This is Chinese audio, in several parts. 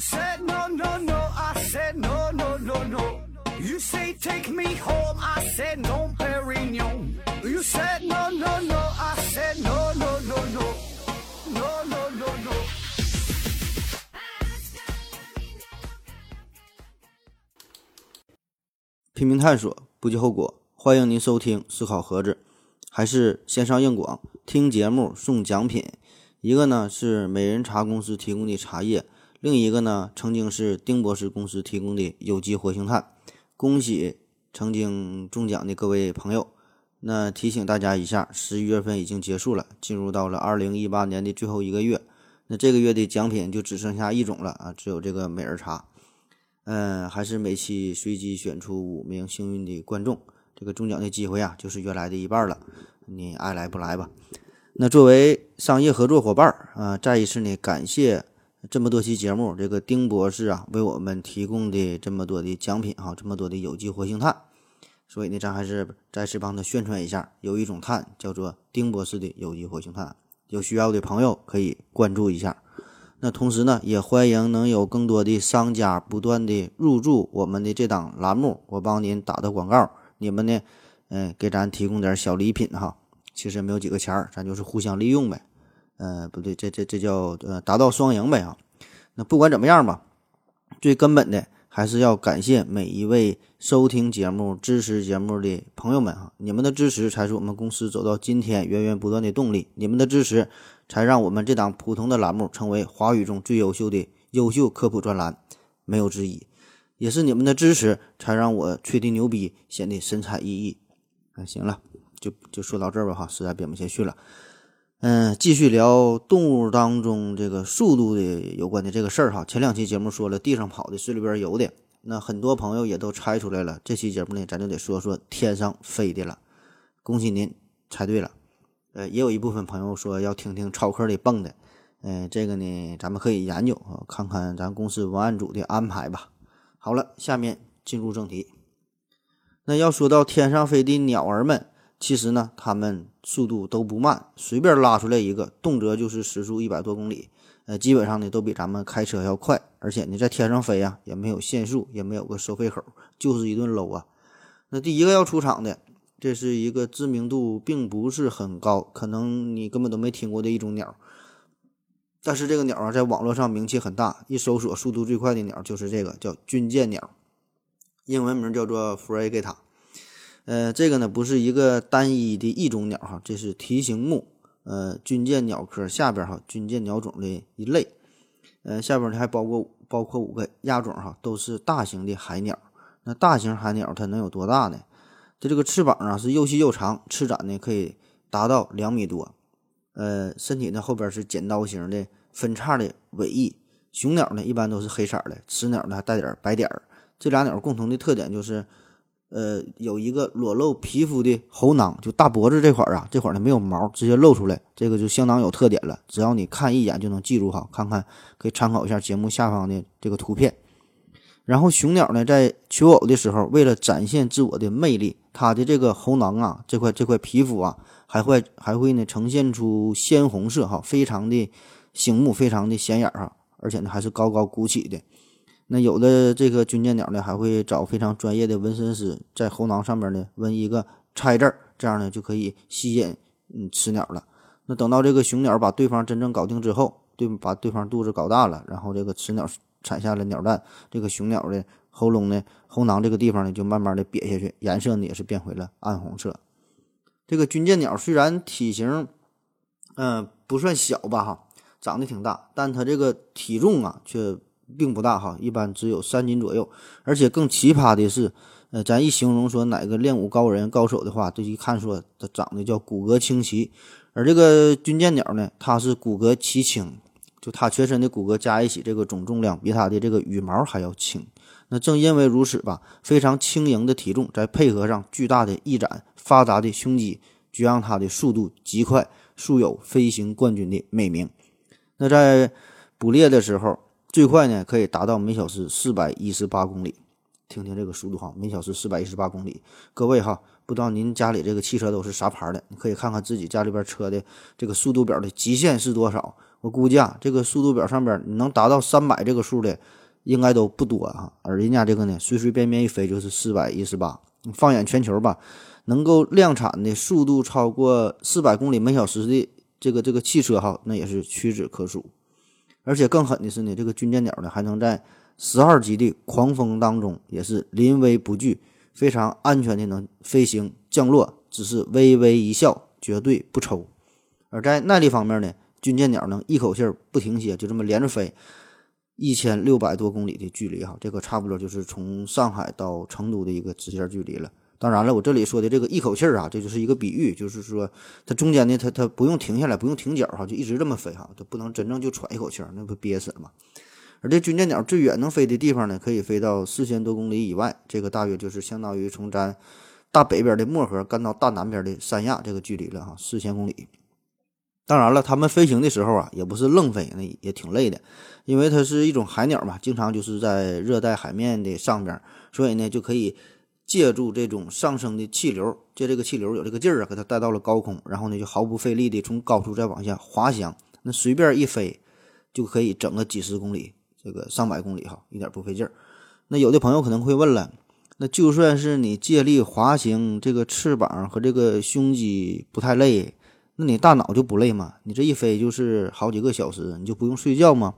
said no no no, I said no no no no. You say take me home, I said no, Perignon. You said no no no, I said no no no no, no no no no. 拼命探索，不计后果。欢迎您收听思考盒子，还是线上硬广，听节目送奖品。一个呢是美人茶公司提供的茶叶，另一个呢曾经是丁博士公司提供的有机活性炭。恭喜曾经中奖的各位朋友。那提醒大家一下，十一月份已经结束了，进入到了二零一八年的最后一个月。那这个月的奖品就只剩下一种了啊，只有这个美人茶。嗯，还是每期随机选出五名幸运的观众，这个中奖的机会啊，就是原来的一半了。你爱来不来吧？那作为商业合作伙伴儿啊，再一次呢感谢这么多期节目，这个丁博士啊为我们提供的这么多的奖品哈，这么多的有机活性炭。所以呢，咱还是再次帮他宣传一下，有一种炭叫做丁博士的有机活性炭，有需要的朋友可以关注一下。那同时呢，也欢迎能有更多的商家不断的入驻我们的这档栏目，我帮您打的广告，你们呢，嗯，给咱提供点小礼品哈。其实没有几个钱儿，咱就是互相利用呗。呃，不对，这这这叫呃达到双赢呗啊。那不管怎么样吧，最根本的还是要感谢每一位收听节目、支持节目的朋友们哈，你们的支持才是我们公司走到今天源源不断的动力，你们的支持。才让我们这档普通的栏目成为华语中最优秀的优秀科普专栏，没有之一。也是你们的支持，才让我吹的牛逼显得神采奕奕。啊，行了，就就说到这儿吧，哈，实在编不下去了。嗯，继续聊动物当中这个速度的有关的这个事儿哈。前两期节目说了地上跑的、水里边游的，那很多朋友也都猜出来了。这期节目呢，咱就得说说天上飞的了。恭喜您猜对了。呃，也有一部分朋友说要听听超课里蹦的，嗯，这个呢，咱们可以研究啊，看看咱公司文案组的安排吧。好了，下面进入正题。那要说到天上飞的鸟儿们，其实呢，它们速度都不慢，随便拉出来一个，动辄就是时速一百多公里，呃，基本上呢都比咱们开车要快，而且呢在天上飞啊，也没有限速，也没有个收费口，就是一顿搂啊。那第一个要出场的。这是一个知名度并不是很高，可能你根本都没听过的一种鸟。但是这个鸟啊，在网络上名气很大，一搜索速度最快的鸟就是这个，叫军舰鸟，英文名叫做 frigata。呃，这个呢不是一个单一的一种鸟哈，这是蹄形目，呃，军舰鸟科下边哈，军舰鸟种的一类。呃，下边呢还包括包括五个亚种哈，都是大型的海鸟。那大型海鸟它能有多大呢？它这个翅膀啊是又细又长，翅展呢可以达到两米多，呃，身体呢后边是剪刀形的分叉的尾翼。雄鸟呢一般都是黑色的，雌鸟呢还带点白点儿。这俩鸟共同的特点就是，呃，有一个裸露皮肤的喉囊，就大脖子这块儿啊，这块儿呢没有毛，直接露出来，这个就相当有特点了。只要你看一眼就能记住哈，看看可以参考一下节目下方的这个图片。然后雄鸟呢，在求偶的时候，为了展现自我的魅力，它的这个喉囊啊，这块这块皮肤啊，还会还会呢呈现出鲜红色哈，非常的醒目，非常的显眼儿哈，而且呢还是高高鼓起的。那有的这个军舰鸟呢，还会找非常专业的纹身师，在喉囊上面呢纹一个拆字儿，这样呢就可以吸引嗯雌鸟了。那等到这个雄鸟把对方真正搞定之后，对把对方肚子搞大了，然后这个雌鸟。产下了鸟蛋，这个雄鸟的喉咙呢，喉囊这个地方呢，就慢慢的瘪下去，颜色呢也是变回了暗红色。这个军舰鸟虽然体型，嗯，不算小吧哈，长得挺大，但它这个体重啊却并不大哈，一般只有三斤左右。而且更奇葩的是，呃，咱一形容说哪个练武高人高手的话，这一看说它长得叫骨骼清奇，而这个军舰鸟呢，它是骨骼奇轻。就它全身的骨骼加一起，这个总重量比它的这个羽毛还要轻。那正因为如此吧，非常轻盈的体重，再配合上巨大的翼展、发达的胸肌，就让它的速度极快，素有“飞行冠军”的美名。那在捕猎的时候，最快呢可以达到每小时四百一十八公里。听听这个速度哈，每小时四百一十八公里。各位哈，不知道您家里这个汽车都是啥牌的？你可以看看自己家里边车的这个速度表的极限是多少。我估计啊，这个速度表上边能达到三百这个数的，应该都不多啊。而人家这个呢，随随便便一飞就是四百一十八。放眼全球吧，能够量产的速度超过四百公里每小时的这个这个汽车哈，那也是屈指可数。而且更狠的是呢，这个军舰鸟呢还能在十二级的狂风当中也是临危不惧。非常安全的能飞行降落，只是微微一笑，绝对不抽。而在耐力方面呢，军舰鸟能一口气不停歇，就这么连着飞一千六百多公里的距离哈，这个差不多就是从上海到成都的一个直线距离了。当然了，我这里说的这个一口气儿啊，这就是一个比喻，就是说它中间呢，它它不用停下来，不用停脚哈，就一直这么飞哈，它不能真正就喘一口气儿，那不憋死了吗？而这军舰鸟最远能飞的地方呢，可以飞到四千多公里以外，这个大约就是相当于从咱大北边的漠河干到大南边的三亚这个距离了哈，四千公里。当然了，它们飞行的时候啊，也不是愣飞，那也挺累的，因为它是一种海鸟嘛，经常就是在热带海面的上边，所以呢，就可以借助这种上升的气流，借这个气流有这个劲儿啊，给它带到了高空，然后呢，就毫不费力的从高处再往下滑翔，那随便一飞就可以整个几十公里。这个上百公里哈，一点不费劲儿。那有的朋友可能会问了，那就算是你借力滑行，这个翅膀和这个胸肌不太累，那你大脑就不累吗？你这一飞就是好几个小时，你就不用睡觉吗？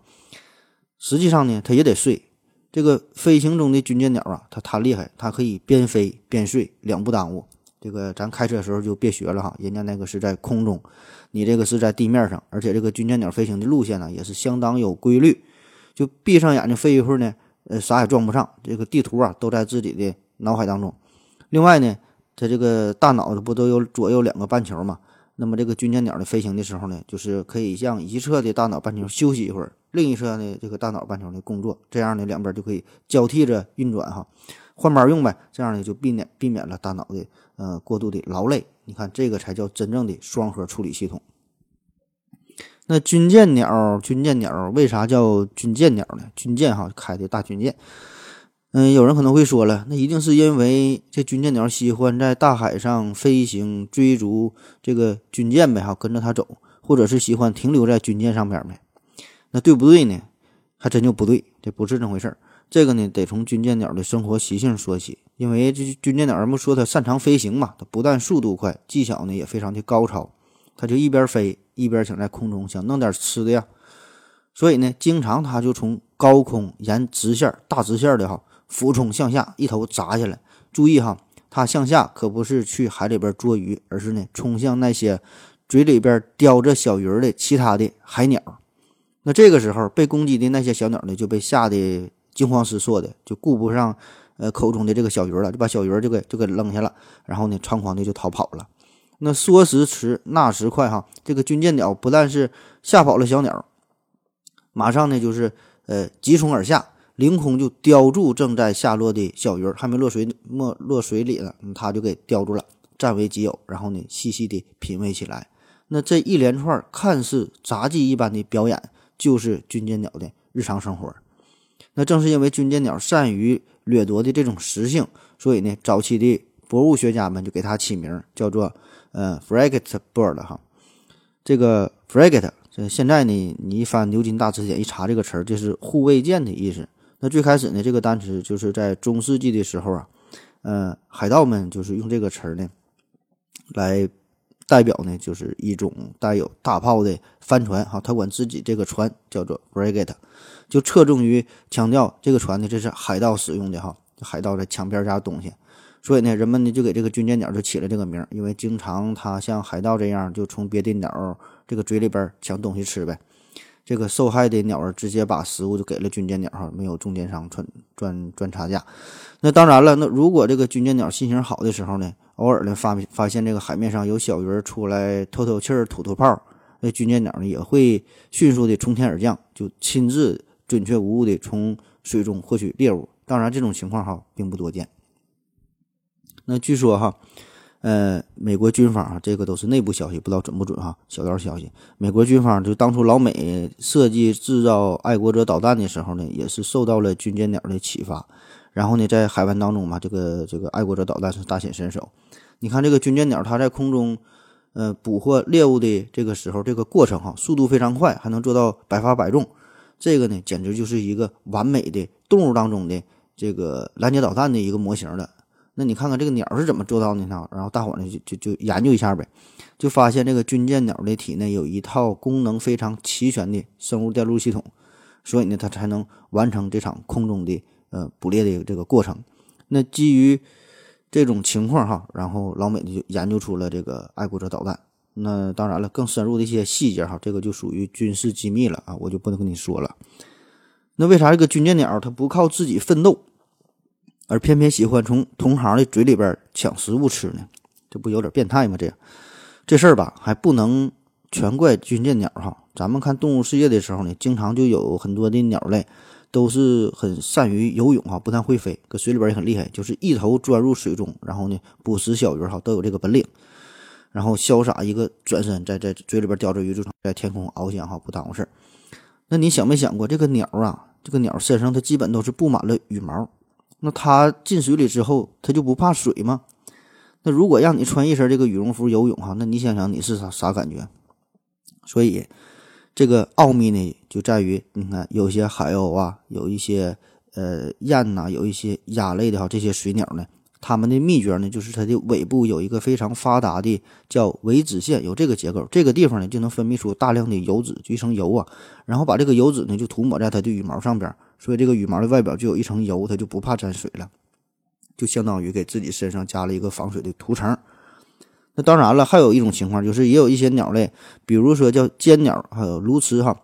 实际上呢，它也得睡。这个飞行中的军舰鸟啊，它贪厉害，它可以边飞边睡，两不耽误。这个咱开车的时候就别学了哈，人家那个是在空中，你这个是在地面上，而且这个军舰鸟飞行的路线呢，也是相当有规律。就闭上眼睛飞一会儿呢，呃，啥也撞不上。这个地图啊，都在自己的脑海当中。另外呢，它这个大脑不都有左右两个半球嘛？那么这个军舰鸟的飞行的时候呢，就是可以向一侧的大脑半球休息一会儿，另一侧呢这个大脑半球呢工作，这样呢两边就可以交替着运转哈，换班用呗。这样呢就避免避免了大脑的呃过度的劳累。你看这个才叫真正的双核处理系统。那军舰鸟，军舰鸟为啥叫军舰鸟呢？军舰哈开的大军舰。嗯，有人可能会说了，那一定是因为这军舰鸟喜欢在大海上飞行，追逐这个军舰呗哈，跟着它走，或者是喜欢停留在军舰上边呗。那对不对呢？还真就不对，这不是这回事儿。这个呢，得从军舰鸟的生活习性说起。因为这军舰鸟，人们说它擅长飞行嘛，它不但速度快，技巧呢也非常的高超。它就一边飞一边想在空中想弄点吃的呀，所以呢，经常它就从高空沿直线大直线的哈俯冲向下，一头砸下来。注意哈，它向下可不是去海里边捉鱼，而是呢冲向那些嘴里边叼着小鱼儿的其他的海鸟。那这个时候被攻击的那些小鸟呢，就被吓得惊慌失措的，就顾不上呃口中的这个小鱼了，就把小鱼儿就给就给扔下了，然后呢猖狂的就逃跑了。那说时迟，那时快，哈，这个军舰鸟不但是吓跑了小鸟，马上呢就是呃急冲而下，凌空就叼住正在下落的小鱼，还没落水没落水里呢，它就给叼住了，占为己有，然后呢细细的品味起来。那这一连串看似杂技一般的表演，就是军舰鸟的日常生活。那正是因为军舰鸟善于掠夺的这种食性，所以呢，早期的博物学家们就给它起名叫做。呃，frigate bird 哈，这个 frigate，这现在呢，你一翻牛津大词典一查这个词儿，就是护卫舰的意思。那最开始呢，这个单词就是在中世纪的时候啊，呃，海盗们就是用这个词儿呢，来代表呢，就是一种带有大炮的帆船哈，他管自己这个船叫做 frigate，就侧重于强调这个船呢，这是海盗使用的哈，海盗在抢别家东西。所以呢，人们呢就给这个军舰鸟就起了这个名，因为经常它像海盗这样，就从别的鸟这个嘴里边抢东西吃呗。这个受害的鸟儿直接把食物就给了军舰鸟，哈，没有中间商赚赚赚差价。那当然了，那如果这个军舰鸟心情好的时候呢，偶尔呢发发现这个海面上有小鱼儿出来透透气儿、吐吐泡，那军舰鸟呢也会迅速的从天而降，就亲自准确无误的从水中获取猎物。当然，这种情况哈并不多见。那据说哈，呃，美国军方啊，这个都是内部消息，不知道准不准哈，小道消息。美国军方就当初老美设计制造爱国者导弹的时候呢，也是受到了军舰鸟的启发。然后呢，在海湾当中嘛，这个这个爱国者导弹是大显身手。你看这个军舰鸟，它在空中，呃，捕获猎物的这个时候，这个过程哈，速度非常快，还能做到百发百中，这个呢，简直就是一个完美的动物当中的这个拦截导弹的一个模型了。那你看看这个鸟是怎么做到的呢？然后大伙呢就就就研究一下呗，就发现这个军舰鸟的体内有一套功能非常齐全的生物电路系统，所以呢，它才能完成这场空中的呃捕猎的这个过程。那基于这种情况哈，然后老美就研究出了这个爱国者导弹。那当然了，更深入的一些细节哈，这个就属于军事机密了啊，我就不能跟你说了。那为啥这个军舰鸟它不靠自己奋斗？而偏偏喜欢从同行的嘴里边抢食物吃呢，这不有点变态吗？这样，这事儿吧还不能全怪军舰鸟哈。咱们看动物世界的时候呢，经常就有很多的鸟类都是很善于游泳哈，不但会飞，搁水里边也很厉害，就是一头钻入水中，然后呢捕食小鱼哈，都有这个本领。然后潇洒一个转身，在在嘴里边叼着鱼，就在天空翱翔哈，不耽误事儿。那你想没想过，这个鸟啊，这个鸟身上它基本都是布满了羽毛。那它进水里之后，它就不怕水吗？那如果让你穿一身这个羽绒服游泳哈，那你想想你是啥啥感觉？所以这个奥秘呢，就在于你看有些海鸥啊，有一些呃雁呐，有一些鸭类的哈，这些水鸟呢，它们的秘诀呢，就是它的尾部有一个非常发达的叫尾脂腺，有这个结构，这个地方呢就能分泌出大量的油脂，就一层油啊，然后把这个油脂呢就涂抹在它的羽毛上边。所以这个羽毛的外表就有一层油，它就不怕沾水了，就相当于给自己身上加了一个防水的涂层。那当然了，还有一种情况就是，也有一些鸟类，比如说叫尖鸟，还有鸬鹚哈，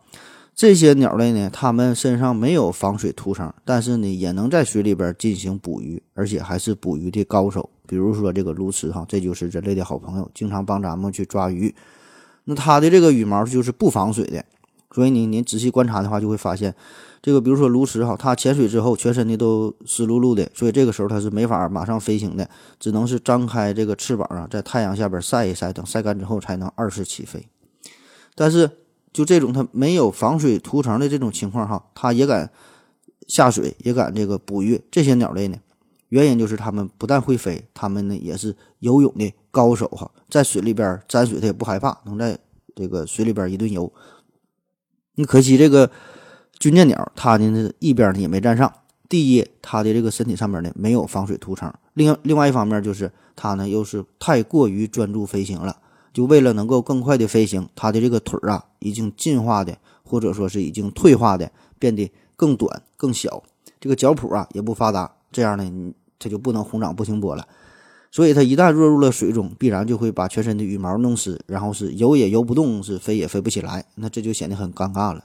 这些鸟类呢，它们身上没有防水涂层，但是呢，也能在水里边进行捕鱼，而且还是捕鱼的高手。比如说这个鸬鹚哈，这就是人类的好朋友，经常帮咱们去抓鱼。那它的这个羽毛就是不防水的，所以你你仔细观察的话，就会发现。这个比如说鸬鹚哈，它潜水之后全身的都湿漉漉的，所以这个时候它是没法马上飞行的，只能是张开这个翅膀啊，在太阳下边晒一晒，等晒干之后才能二次起飞。但是就这种它没有防水涂层的这种情况哈，它也敢下水，也敢这个捕鱼。这些鸟类呢，原因就是它们不但会飞，它们呢也是游泳的高手哈，在水里边沾水它也不害怕，能在这个水里边一顿游。你可惜这个。军舰鸟，它呢一边呢也没占上。第一，它的这个身体上面呢没有防水涂层；另另外一方面就是它呢又是太过于专注飞行了。就为了能够更快的飞行，它的这个腿啊已经进化的，或者说是已经退化的，变得更短更小。这个脚蹼啊也不发达，这样呢它就不能红掌不停波了。所以它一旦落入了水中，必然就会把全身的羽毛弄湿，然后是游也游不动，是飞也飞不起来。那这就显得很尴尬了。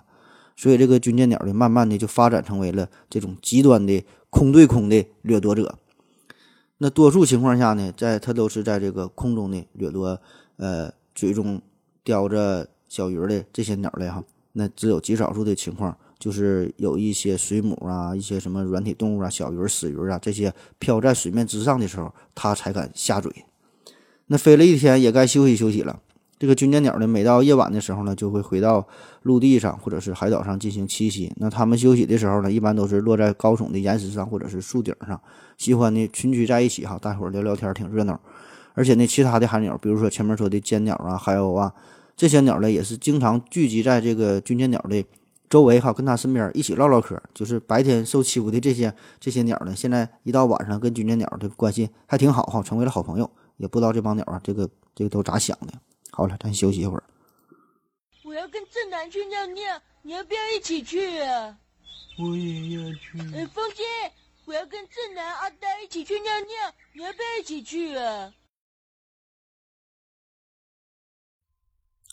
所以，这个军舰鸟呢，慢慢的就发展成为了这种极端的空对空的掠夺者。那多数情况下呢，在它都是在这个空中的掠夺，呃，嘴中叼着小鱼的这些鸟类哈。那只有极少数的情况，就是有一些水母啊，一些什么软体动物啊，小鱼、死鱼啊，这些漂在水面之上的时候，它才敢下嘴。那飞了一天，也该休息休息了。这个军舰鸟呢，每到夜晚的时候呢，就会回到陆地上或者是海岛上进行栖息。那它们休息的时候呢，一般都是落在高耸的岩石上或者是树顶上，喜欢呢群居在一起哈，大伙儿聊聊天，挺热闹。而且呢，其他的海鸟，比如说前面说的尖鸟啊、海鸥啊，这些鸟呢也是经常聚集在这个军舰鸟的周围哈，跟它身边一起唠唠嗑。就是白天受欺负的这些这些鸟呢，现在一到晚上跟军舰鸟的关系还挺好哈，成为了好朋友。也不知道这帮鸟啊，这个这个都咋想的。好了，咱休息一会儿。我要跟正南去尿尿，你要不要一起去啊？我也要去。哎，风姐，我要跟正南、阿呆一起去尿尿，你要不要一起去啊？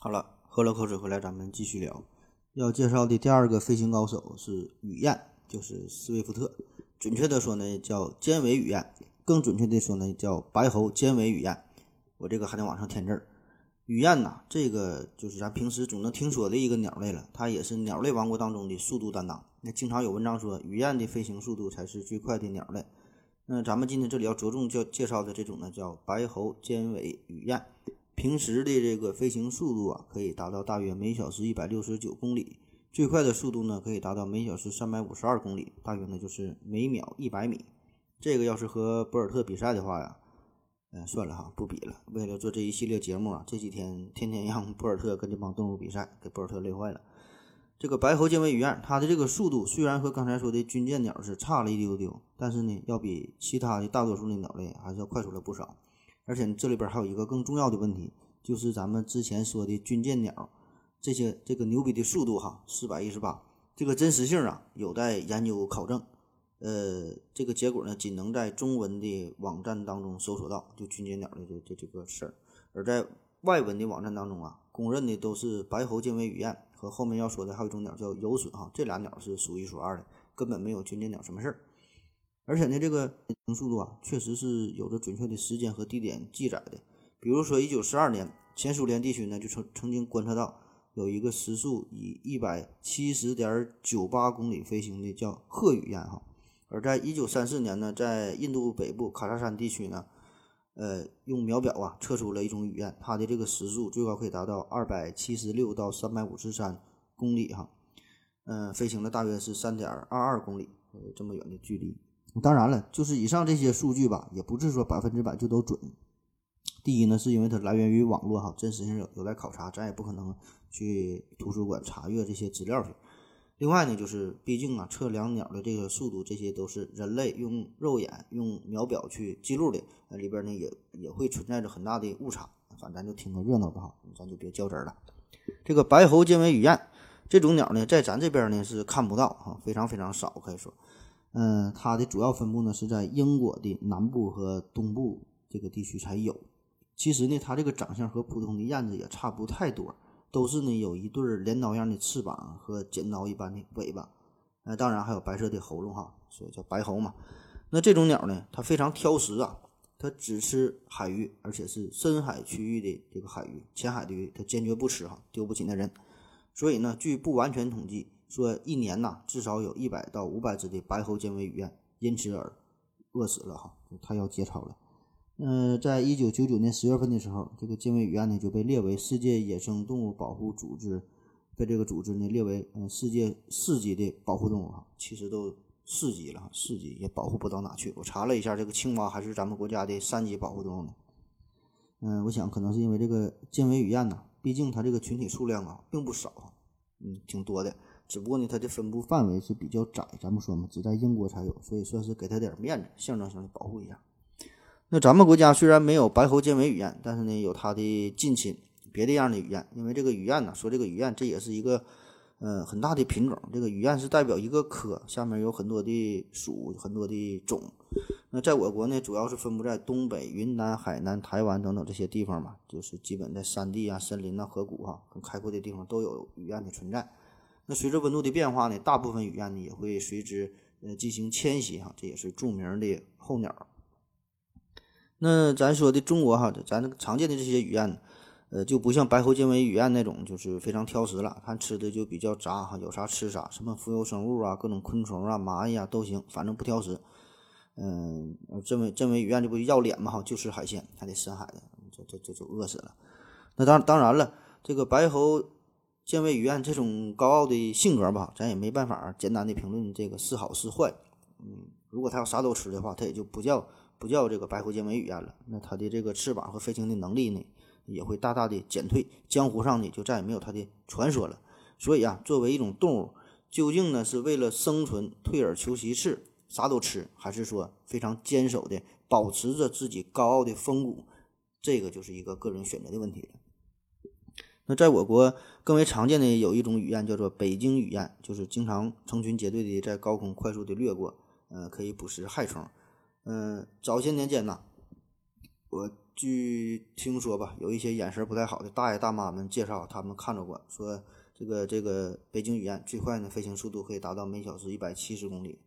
好了，喝了口水回来，咱们继续聊。要介绍的第二个飞行高手是雨燕，就是斯威夫特。准确的说呢，叫尖尾雨燕；更准确的说呢，叫白喉尖尾雨燕。我这个还得往上添字儿。雨燕呐，这个就是咱平时总能听说的一个鸟类了。它也是鸟类王国当中的速度担当。那经常有文章说，雨燕的飞行速度才是最快的鸟类。那咱们今天这里要着重叫介绍的这种呢，叫白喉尖尾雨燕。平时的这个飞行速度啊，可以达到大约每小时一百六十九公里，最快的速度呢，可以达到每小时三百五十二公里，大约呢就是每秒一百米。这个要是和博尔特比赛的话呀。嗯，算了哈，不比了。为了做这一系列节目啊，这几天天天让博尔特跟这帮动物比赛，给博尔特累坏了。这个白喉尖尾鱼啊，它的这个速度虽然和刚才说的军舰鸟是差了一丢丢，但是呢，要比其他的大多数的鸟类还是要快出了不少。而且这里边还有一个更重要的问题，就是咱们之前说的军舰鸟这些这个牛逼的速度哈，四百一十八，这个真实性啊有待研究考证。呃，这个结果呢，仅能在中文的网站当中搜索到，就军舰鸟的这这这个事儿。而在外文的网站当中啊，公认的都是白喉尖尾雨燕和后面要说的还有一种鸟叫游隼哈，这俩鸟是数一数二的，根本没有军舰鸟什么事儿。而且呢，这个速度啊，确实是有着准确的时间和地点记载的。比如说，一九四二年，前苏联地区呢就曾曾经观测到有一个时速以一百七十点九八公里飞行的叫鹤雨燕哈。而在一九三四年呢，在印度北部喀萨山地区呢，呃，用秒表啊测出了一种雨燕，它的这个时速最高可以达到二百七十六到三百五十三公里哈，嗯，飞行了大约是三点二二公里，呃，这么远的距离。当然了，就是以上这些数据吧，也不是说百分之百就都准。第一呢，是因为它来源于网络哈，真实性有有待考察，咱也不可能去图书馆查阅这些资料去。另外呢，就是毕竟啊，测量鸟的这个速度，这些都是人类用肉眼、用秒表去记录的，那里边呢也也会存在着很大的误差。反正咱就听个热闹吧，咱就别较真了。这个白喉尖尾雨燕这种鸟呢，在咱这边呢是看不到哈，非常非常少，可以说，嗯，它的主要分布呢是在英国的南部和东部这个地区才有。其实呢，它这个长相和普通的燕子也差不太多。都是呢，有一对镰刀样的翅膀和剪刀一般的尾巴，呃，当然还有白色的喉咙哈，所以叫白喉嘛。那这种鸟呢，它非常挑食啊，它只吃海鱼，而且是深海区域的这个海鱼，浅海的鱼它坚决不吃哈，丢不起那人。所以呢，据不完全统计，说一年呐，至少有一百到五百只的白喉尖尾鱼雁因此而饿死了哈，它要结巢了。嗯，在一九九九年十月份的时候，这个尖尾雨燕呢就被列为世界野生动物保护组织，被这个组织呢列为嗯世界四级的保护动物哈，其实都四级了，四级也保护不到哪去。我查了一下，这个青蛙还是咱们国家的三级保护动物呢。嗯，我想可能是因为这个尖尾雨燕呢，毕竟它这个群体数量啊并不少，嗯，挺多的，只不过呢它的分布范围是比较窄，咱们说嘛，只在英国才有，所以算是给它点面子，象征性的保护一下。那咱们国家虽然没有白喉尖尾雨燕，但是呢有它的近亲别的样的雨燕。因为这个雨燕呢，说这个雨燕这也是一个呃很大的品种。这个雨燕是代表一个科，下面有很多的属，很多的种。那在我国呢，主要是分布在东北、云南、海南、台湾等等这些地方嘛，就是基本在山地啊、森林呐、河谷啊很开阔的地方都有雨燕的存在。那随着温度的变化呢，大部分雨燕呢也会随之呃进行迁徙哈，这也是著名的候鸟。那咱说的中国哈，咱常见的这些雨燕，呃，就不像白喉尖尾雨燕那种，就是非常挑食了。它吃的就比较杂哈，有啥吃啥，什么浮游生物啊，各种昆虫啊、蚂蚁啊都行，反正不挑食。嗯，真尾真尾雨燕这不要脸嘛哈，就吃海鲜，还得深海的，这这这就饿死了。那当当然了，这个白喉尖尾雨燕这种高傲的性格吧，咱也没办法简单的评论这个是好是坏。嗯，如果它要啥都吃的话，它也就不叫。不叫这个白喉尖尾雨燕了，那它的这个翅膀和飞行的能力呢，也会大大的减退，江湖上呢就再也没有它的传说了。所以啊，作为一种动物，究竟呢是为了生存退而求其次，啥都吃，还是说非常坚守的保持着自己高傲的风骨，这个就是一个个人选择的问题了。那在我国更为常见的有一种雨燕叫做北京雨燕，就是经常成群结队的在高空快速的掠过，呃，可以捕食害虫。嗯，早些年间呐，我据听说吧，有一些眼神不太好的大爷大妈们介绍，他们看着过，说这个这个北京雨燕最快呢飞行速度可以达到每小时一百七十公里。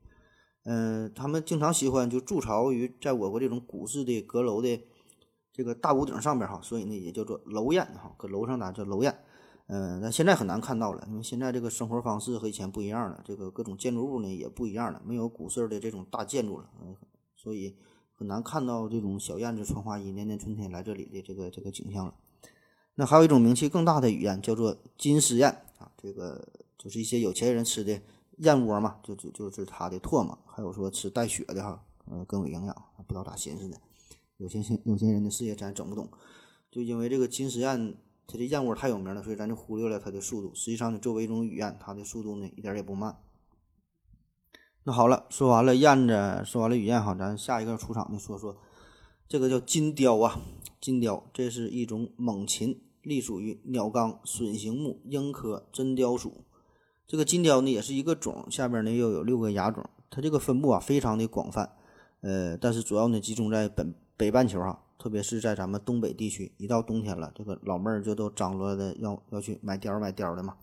嗯，他们经常喜欢就筑巢于在我国这种古式的阁楼的这个大屋顶上边哈，所以呢也叫做楼燕哈，搁楼上呢叫楼燕。嗯，但现在很难看到了，因为现在这个生活方式和以前不一样了，这个各种建筑物呢也不一样了，没有古式的这种大建筑了。嗯。所以很难看到这种小燕子穿花衣、年年春天来这里的这个这个景象了。那还有一种名气更大的雨燕，叫做金丝燕啊，这个就是一些有钱人吃的燕窝嘛，就就就是它的唾沫。还有说吃带血的哈，呃，更有营养，不知道咋寻思的。有些有些人的事业咱整不懂，就因为这个金丝燕它的燕窝太有名了，所以咱就忽略了它的速度。实际上呢，作为一种雨燕，它的速度呢一点也不慢。那好了，说完了燕子，说完了雨燕哈，咱下一个出场的说说这个叫金雕啊，金雕，这是一种猛禽，隶属于鸟纲隼形目鹰科真雕属。这个金雕呢也是一个种，下边呢又有六个亚种，它这个分布啊非常的广泛，呃，但是主要呢集中在本北半球哈，特别是在咱们东北地区，一到冬天了，这个老妹儿就都张罗的要要去买貂买貂的嘛。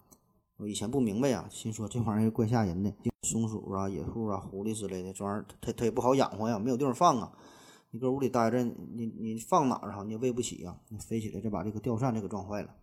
我以前不明白啊，心说这玩意儿怪吓人的，松鼠啊、野兔啊、狐狸之类的，这玩意儿它它也不好养活呀，没有地方放啊。你搁屋里待着，你你放哪儿哈？你也喂不起呀，你飞起来再把这个吊扇这个撞坏了。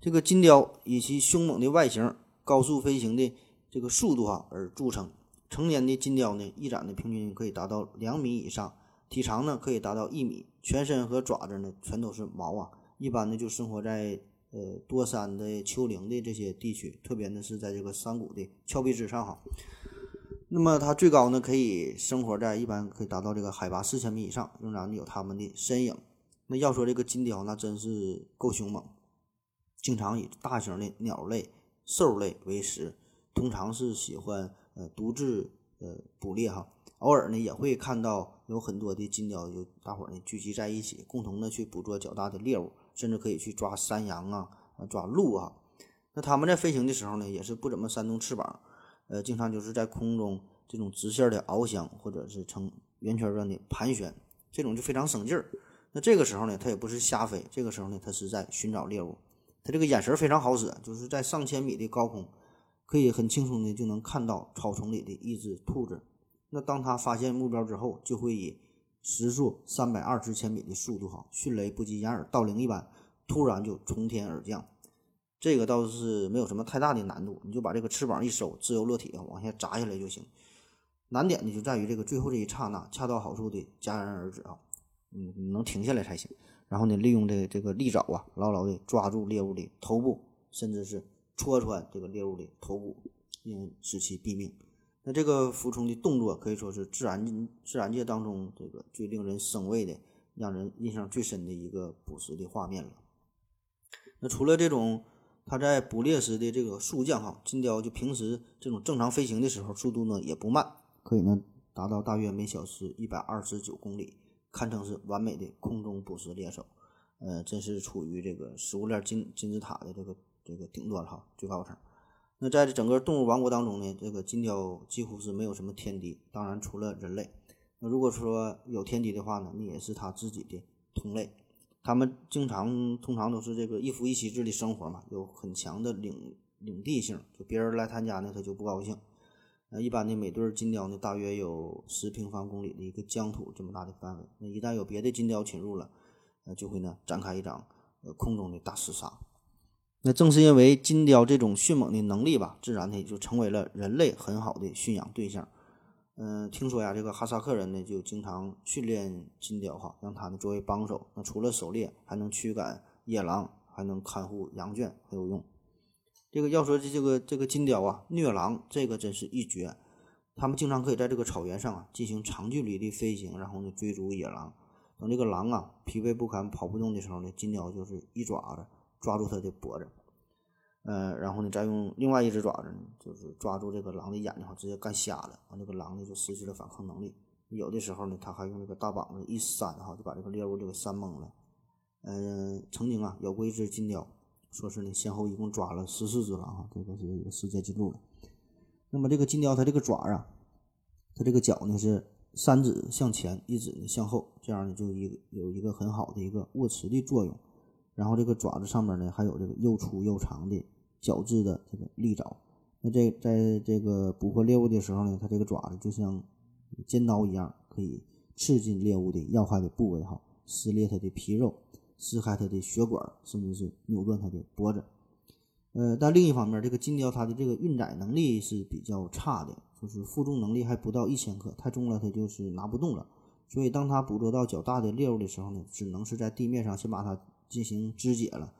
这个金雕以其凶猛的外形、高速飞行的这个速度哈而著称。成年的金雕呢，翼展的平均可以达到两米以上，体长呢可以达到一米，全身和爪子呢全都是毛啊。一般呢就生活在。呃，多山的丘陵的这些地区，特别呢是在这个山谷的峭壁之上哈。那么它最高呢可以生活在一般可以达到这个海拔四千米以上，仍然有它们的身影。那要说这个金雕，那真是够凶猛，经常以大型的鸟类、兽类为食，通常是喜欢呃独自呃捕猎哈。偶尔呢也会看到有很多的金雕，就大伙呢聚集在一起，共同的去捕捉较大的猎物。甚至可以去抓山羊啊，抓鹿啊。那他们在飞行的时候呢，也是不怎么扇动翅膀，呃，经常就是在空中这种直线的翱翔，或者是呈圆圈状的盘旋，这种就非常省劲儿。那这个时候呢，它也不是瞎飞，这个时候呢，它是在寻找猎物。它这个眼神非常好使，就是在上千米的高空，可以很轻松的就能看到草丛里的一只兔子。那当它发现目标之后，就会以时速三百二十千米的速度，哈，迅雷不及掩耳盗铃一般，突然就从天而降。这个倒是没有什么太大的难度，你就把这个翅膀一收，自由落体啊，往下砸下来就行。难点呢就在于这个最后这一刹那，恰到好处的戛然而止啊，嗯，能停下来才行。然后呢，利用这个这个利爪啊，牢牢的抓住猎物的头部，甚至是戳穿这个猎物的头部，嗯使其毙命。那这个俯冲的动作可以说是自然自然界当中这个最令人生畏的、让人印象最深的一个捕食的画面了。那除了这种它在捕猎时的这个速降哈，金雕就平时这种正常飞行的时候速度呢也不慢，可以呢达到大约每小时一百二十九公里，堪称是完美的空中捕食猎手。呃，真是处于这个食物链金金字塔的这个这个顶端哈，最高层。那在这整个动物王国当中呢，这个金雕几乎是没有什么天敌，当然除了人类。那如果说有天敌的话呢，那也是它自己的同类。它们经常通常都是这个一夫一妻制的生活嘛，有很强的领领地性，就别人来他家呢，他就不高兴。那一般的每对金雕呢，大约有十平方公里的一个疆土这么大的范围。那一旦有别的金雕侵入了，呃，就会呢展开一场呃空中的大厮杀。那正是因为金雕这种迅猛的能力吧，自然的就成为了人类很好的驯养对象。嗯，听说呀，这个哈萨克人呢就经常训练金雕哈，让它呢作为帮手。那除了狩猎，还能驱赶野狼，还能看护羊圈，很有用。这个要说这这个这个金雕啊，虐狼这个真是一绝。他们经常可以在这个草原上啊进行长距离的飞行，然后呢追逐野狼。等这个狼啊疲惫不堪、跑不动的时候呢，金雕就是一爪子。抓住它的脖子，呃，然后呢，再用另外一只爪子呢，就是抓住这个狼的眼睛，直接干瞎了。完，这个狼呢就失去了反抗能力。有的时候呢，他还用这个大膀子一扇，哈，就把这个猎物就给扇懵了。嗯，曾经啊，咬过一只金雕，说是呢，先后一共抓了十四只狼，哈，这个是一个世界纪录了。那么这个金雕它这个爪啊，它这个脚呢是三指向前，一指呢向后，这样呢就一有一个很好的一个握持的作用。然后这个爪子上面呢，还有这个又粗又长的角质的这个利爪。那这在这个捕获猎物的时候呢，它这个爪子就像尖刀一样，可以刺进猎物的要害的部位，哈，撕裂它的皮肉，撕开它的血管，甚至是扭断它的脖子。呃，但另一方面，这个金雕它的这个运载能力是比较差的，就是负重能力还不到一千克，太重了它就是拿不动了。所以当它捕捉到较大的猎物的时候呢，只能是在地面上先把它。进行肢解了，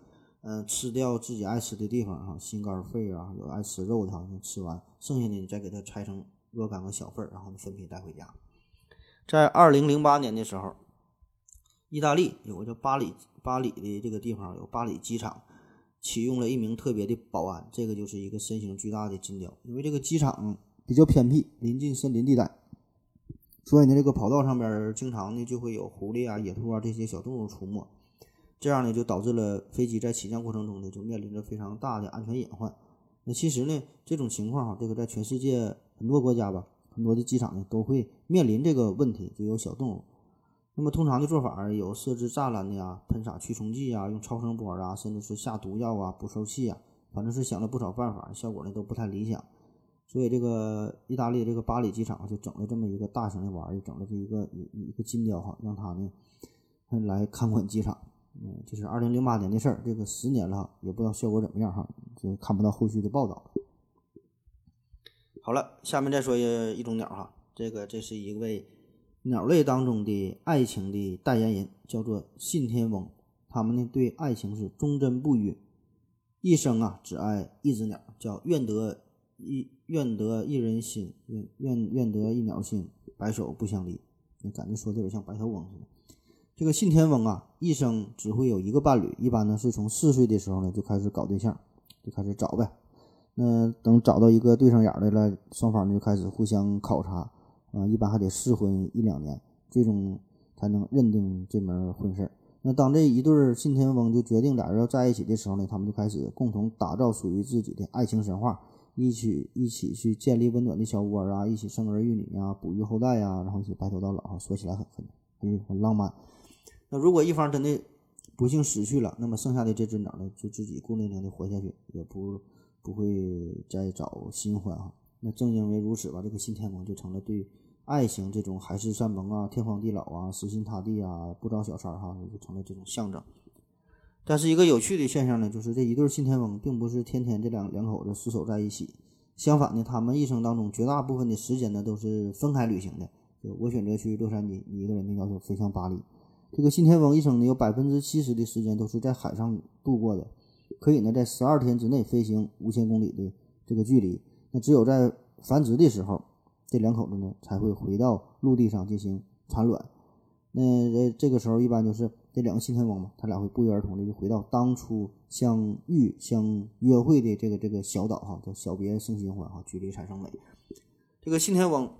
嗯，吃掉自己爱吃的地方哈，心肝肺啊，有爱吃肉的哈，吃完，剩下的你再给它拆成若干个小份儿，然后呢分批带回家。在二零零八年的时候，意大利有个叫巴黎巴黎的这个地方有巴黎机场，启用了一名特别的保安，这个就是一个身形巨大的金雕。因为这个机场比较偏僻，临近森林地带，所以呢，这个跑道上边经常呢就会有狐狸啊、野兔啊这些小动物出没，这样呢就导致了飞机在起降过程中呢就面临着非常大的安全隐患。那其实呢，这种情况哈，这个在全世界很多国家吧，很多的机场呢都会面临这个问题，就有小动物。那么通常的做法有设置栅栏的呀，喷洒驱虫剂啊，用超声波啊，甚至是下毒药啊、捕兽器啊，反正是想了不少办法，效果呢都不太理想。所以这个意大利这个巴黎机场就整了这么一个大型的玩意儿，整了这一个一一个金雕哈，让他呢来看管机场。嗯，这是二零零八年的事儿，这个十年了，也不知道效果怎么样哈，就看不到后续的报道。好了，下面再说一种鸟哈，这个这是一位鸟类当中的爱情的代言人，叫做信天翁。他们呢对爱情是忠贞不渝，一生啊只爱一只鸟，叫愿得一愿得一人心，愿愿愿得一鸟心，白首不相离。感觉说的有点像白头翁似的。这个信天翁啊，一生只会有一个伴侣，一般呢是从四岁的时候呢就开始搞对象，就开始找呗。那等找到一个对上眼的了，双方就开始互相考察，啊，一般还得试婚一两年，最终才能认定这门婚事。那当这一对信天翁就决定俩人要在一起的时候呢，他们就开始共同打造属于自己的爱情神话，一起一起去建立温暖的小窝啊，一起生儿育女呀，哺育后代呀，然后一起白头到老啊，说起来很很很浪漫。那如果一方真的不幸死去了，那么剩下的这只鸟呢，就自己孤零零的活下去，也不不会再找新欢啊。那正因为如此吧，这个信天翁就成了对爱情这种海誓山盟啊、天荒地老啊、死心塌地啊、不找小三儿哈，就成了这种象征。但是一个有趣的现象呢，就是这一对信天翁并不是天天这两两口子厮守在一起，相反呢，他们一生当中绝大部分的时间呢都是分开旅行的。就我选择去洛杉矶，你一个人呢要求飞向巴黎。这个信天翁一生呢，有百分之七十的时间都是在海上度过的，可以呢在十二天之内飞行五千公里的这个距离。那只有在繁殖的时候，这两口子呢才会回到陆地上进行产卵。那呃这个时候一般就是这两个信天翁嘛，他俩会不约而同的就回到当初相遇相约会的这个这个小岛哈，叫小别胜新欢哈，距离产生美。这个信天翁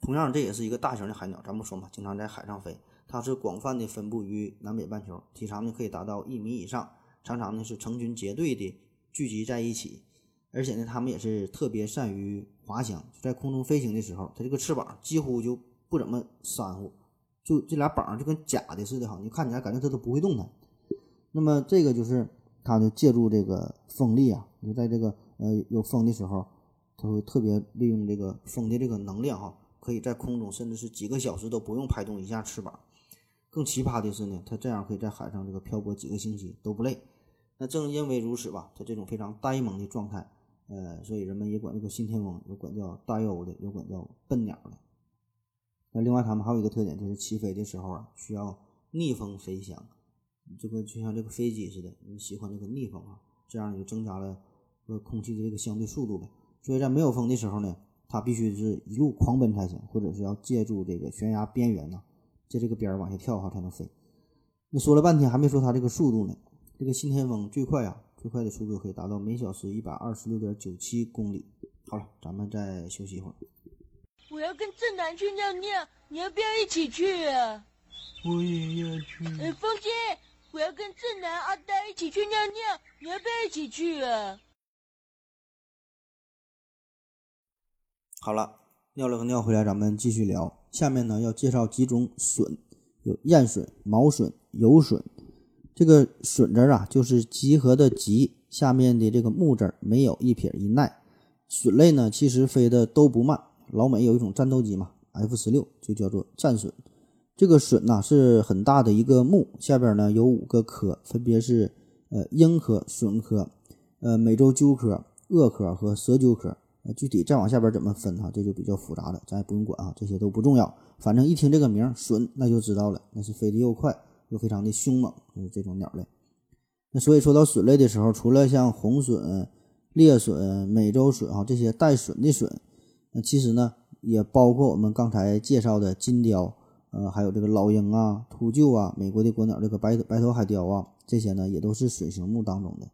同样这也是一个大型的海鸟，咱不说嘛，经常在海上飞。它是广泛的分布于南北半球，体长呢可以达到一米以上，常常呢是成群结队的聚集在一起，而且呢它们也是特别善于滑翔，在空中飞行的时候，它这个翅膀几乎就不怎么扇乎，就这俩膀就跟假的似的哈，你看起来感觉它都不会动弹。那么这个就是它就借助这个风力啊，你在这个呃有风的时候，它会特别利用这个风的这个能量哈，可以在空中甚至是几个小时都不用拍动一下翅膀。更奇葩的是呢，它这样可以在海上这个漂泊几个星期都不累。那正因为如此吧，它这种非常呆萌的状态，呃，所以人们也管这个信天翁，有管叫大鸥的，有管叫笨鸟的。那另外，它们还有一个特点，就是起飞的时候啊，需要逆风飞翔，这个就像这个飞机似的，你喜欢这个逆风啊，这样就增加了和空气的这个相对速度呗。所以在没有风的时候呢，它必须是一路狂奔才行，或者是要借助这个悬崖边缘呢。在这个边儿往下跳哈才能飞。那说了半天还没说它这个速度呢。这个信天翁最快啊，最快的速度可以达到每小时一百二十六点九七公里。好了，咱们再休息一会儿。我要跟正南去尿尿，你要不要一起去啊？我也要去。哎，风姐，我要跟正南、阿呆一起去尿尿，你要不要一起去啊？好了，尿了个尿回来，咱们继续聊。下面呢要介绍几种笋，有燕笋、毛笋、油笋。这个笋字啊，就是集合的集，下面的这个木字没有一撇一捺。笋类呢，其实飞的都不慢。老美有一种战斗机嘛，F 十六就叫做战笋。这个笋呐是很大的一个目，下边呢有五个科，分别是呃鹰科、笋科、呃美洲鸠科、鳄科和蛇鸠科。呃，具体再往下边怎么分哈，这就比较复杂了，咱也不用管啊，这些都不重要。反正一听这个名隼，那就知道了，那是飞得又快又非常的凶猛，就是这种鸟类。那所以说到隼类的时候，除了像红隼、猎隼、美洲隼哈这些带隼的隼，那其实呢也包括我们刚才介绍的金雕呃，还有这个老鹰啊、秃鹫啊，美国的国鸟这个白白头海雕啊，这些呢也都是隼形目当中的，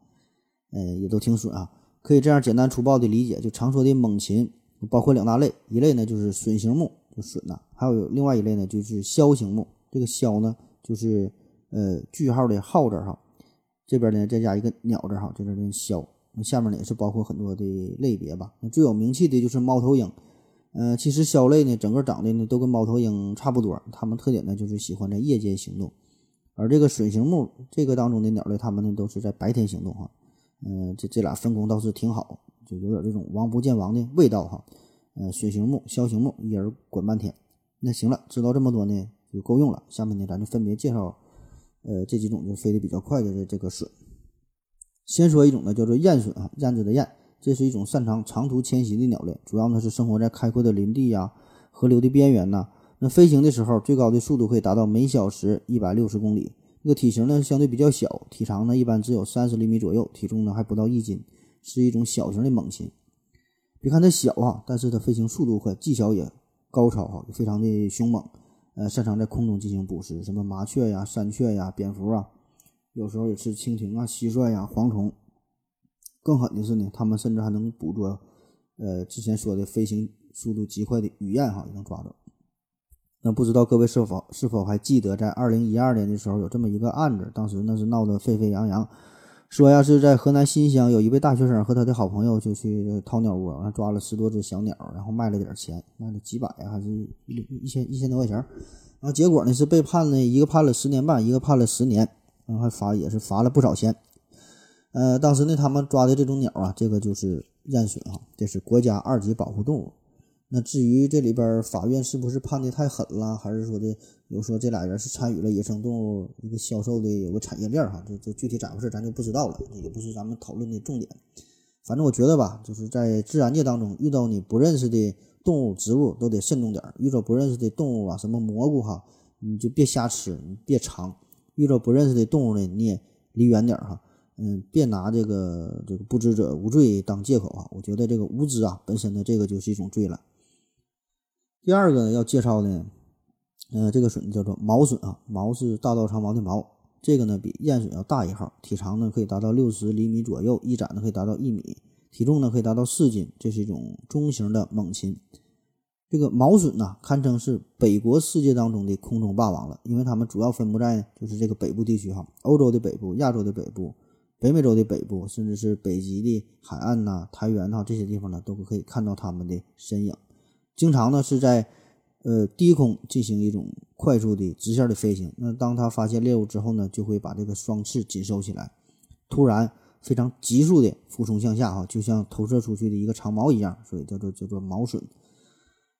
呃，也都挺笋啊。可以这样简单粗暴的理解，就常说的猛禽包括两大类，一类呢就是隼形目，就隼呐，还有另外一类呢就是枭形目。这个枭呢就是呃句号的号字哈，这边呢再加一个鸟字哈，这边的枭。那下面呢也是包括很多的类别吧。那最有名气的就是猫头鹰，呃，其实枭类呢整个长得呢都跟猫头鹰差不多，它们特点呢就是喜欢在夜间行动，而这个隼形目这个当中的鸟类，它们呢都是在白天行动哈。嗯，这这俩分工倒是挺好，就有点这种王不见王的味道哈。呃，笋形目、枭形目，一人管半天。那行了，知道这么多呢就够用了。下面呢咱就分别介绍，呃，这几种就飞得比较快的这这个笋。先说一种呢，叫做燕隼啊，燕子的燕，这是一种擅长长途迁徙的鸟类，主要呢是生活在开阔的林地呀、河流的边缘呐。那飞行的时候，最高的速度可以达到每小时一百六十公里。这个体型呢相对比较小，体长呢一般只有三十厘米左右，体重呢还不到一斤，是一种小型的猛禽。别看它小啊，但是它飞行速度快，技巧也高超哈，非常的凶猛。呃，擅长在空中进行捕食，什么麻雀呀、山雀呀、蝙蝠啊。有时候也是蜻蜓啊、蟋蟀呀、蝗虫。更狠的是呢，它们甚至还能捕捉，呃，之前说的飞行速度极快的雨燕哈，也能抓着。那不知道各位是否是否还记得，在二零一二年的时候有这么一个案子，当时那是闹得沸沸扬扬，说呀是在河南新乡有一位大学生和他的好朋友就去掏鸟窝，抓了十多只小鸟，然后卖了点钱，卖了几百还是一一千一千多块钱，然后结果呢是被判了一个判了十年半，一个判了十年。然后还罚也是罚了不少钱，呃，当时呢，他们抓的这种鸟啊，这个就是雁隼啊，这是国家二级保护动物。那至于这里边法院是不是判的太狠了，还是说的有说这俩人是参与了野生动物一个销售的有个产业链哈，这这具体咋回事咱就不知道了，也不是咱们讨论的重点。反正我觉得吧，就是在自然界当中遇到你不认识的动物、植物都得慎重点，遇到不认识的动物啊，什么蘑菇哈，你就别瞎吃，你别尝。遇到不认识的动物呢，你也离远点哈，嗯，别拿这个这个不知者无罪当借口啊。我觉得这个无知啊，本身呢，这个就是一种罪了。第二个要介绍呢，呃，这个笋叫做毛笋啊，毛是大道长毛的毛，这个呢比燕笋要大一号，体长呢可以达到六十厘米左右，翼展呢可以达到一米，体重呢可以达到四斤，这是一种中型的猛禽。这个毛笋呢，堪称是北国世界当中的空中霸王了，因为它们主要分布在就是这个北部地区哈，欧洲的北部、亚洲的北部、北美洲的北部，甚至是北极的海岸呐、苔原呐这些地方呢，都可以看到它们的身影。经常呢是在呃低空进行一种快速的直线的飞行。那当它发现猎物之后呢，就会把这个双翅紧收起来，突然非常急速的俯冲向下哈，就像投射出去的一个长矛一样，所以叫做叫做毛笋。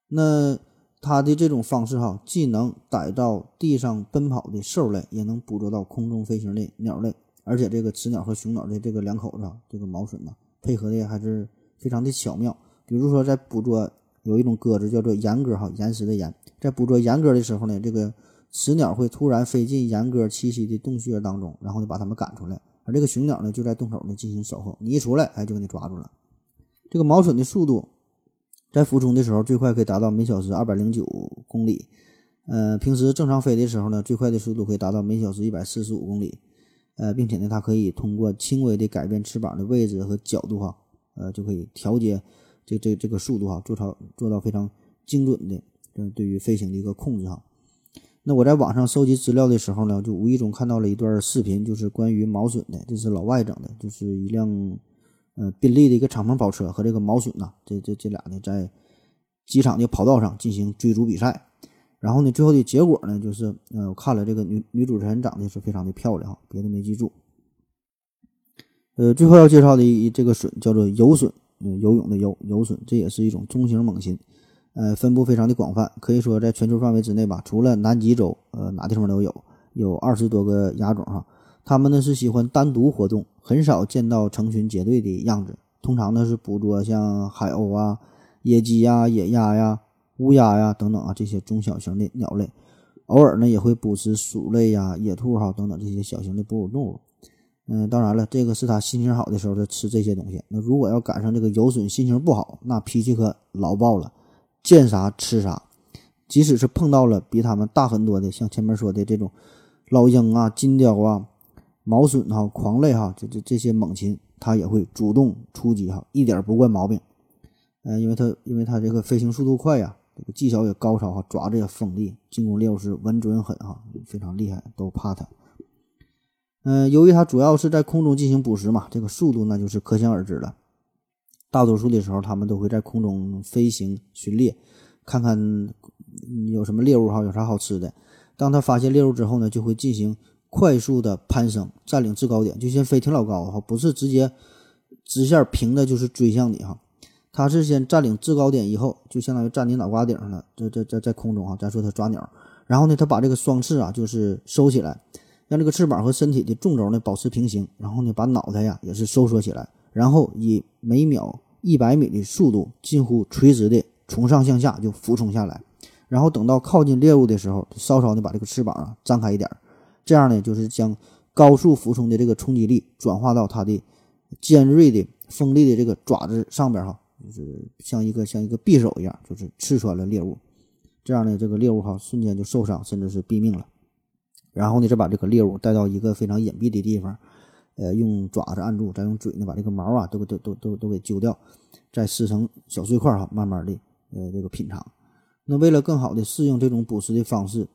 那它的这种方式哈，既能逮到地上奔跑的兽类，也能捕捉到空中飞行的鸟类，而且这个雌鸟和雄鸟的这个两口子，这个毛笋呢，配合的还是非常的巧妙。比如说，在捕捉有一种鸽子叫做岩鸽哈，岩石的岩，在捕捉岩鸽的时候呢，这个雌鸟会突然飞进岩鸽栖息的洞穴当中，然后呢把它们赶出来，而这个雄鸟呢就在洞口呢进行守候，你一出来，哎，就给你抓住了。这个毛笋的速度。在俯冲的时候，最快可以达到每小时二百零九公里。呃，平时正常飞的时候呢，最快的速度可以达到每小时一百四十五公里。呃，并且呢，它可以通过轻微的改变翅膀的位置和角度哈，呃，就可以调节这这这个速度哈，做到做到非常精准的，嗯，对于飞行的一个控制哈。那我在网上收集资料的时候呢，就无意中看到了一段视频，就是关于毛笋的，这是老外整的，就是一辆。呃，宾利的一个敞篷跑车和这个毛笋呐，这这这俩呢，在机场的跑道上进行追逐比赛，然后呢，最后的结果呢，就是，呃，我看了这个女女主持人长得是非常的漂亮哈，别的没记住。呃，最后要介绍的一这个笋叫做游笋，嗯，游泳的游游隼，这也是一种中型猛禽，呃，分布非常的广泛，可以说在全球范围之内吧，除了南极洲，呃，哪地方都有，有二十多个亚种哈。它们呢是喜欢单独活动，很少见到成群结队的样子。通常呢是捕捉像海鸥啊、野鸡呀、野鸭呀、乌鸦呀等等啊这些中小型的鸟类，偶尔呢也会捕食鼠类呀、野兔哈等等这些小型的哺乳动物。嗯，当然了，这个是他心情好的时候在吃这些东西。那如果要赶上这个游隼心情不好，那脾气可老爆了，见啥吃啥。即使是碰到了比他们大很多的，像前面说的这种老鹰啊、金雕啊、毛隼哈、狂类哈，这这这些猛禽，它也会主动出击哈，一点不惯毛病。呃，因为它因为它这个飞行速度快呀，这个技巧也高超哈，爪子也锋利，进攻猎物是稳准狠哈，非常厉害，都怕它。嗯，由于它主要是在空中进行捕食嘛，这个速度那就是可想而知了。大多数的时候，它们都会在空中飞行巡猎，看看有什么猎物哈，有啥好吃的。当它发现猎物之后呢，就会进行快速的攀升，占领制高点，就先飞挺老高哈，不是直接直线平的，就是追向你哈。它是先占领制高点以后，就相当于站你脑瓜顶上了，在在在在空中哈。再说它抓鸟，然后呢，它把这个双翅啊，就是收起来。让这个翅膀和身体的纵轴呢保持平行，然后呢把脑袋呀也是收缩起来，然后以每秒一百米的速度近乎垂直的从上向下就俯冲下来，然后等到靠近猎物的时候，稍稍的把这个翅膀啊张开一点，这样呢就是将高速俯冲的这个冲击力转化到它的尖锐的锋利的这个爪子上边哈，就是像一个像一个匕首一样，就是刺穿了猎物，这样呢这个猎物哈瞬间就受伤甚至是毙命了。然后呢，再把这个猎物带到一个非常隐蔽的地方，呃，用爪子按住，再用嘴呢把这个毛啊都都都都都给揪掉，再撕成小碎块哈，慢慢的呃这个品尝。那为了更好的适应这种捕食的方式，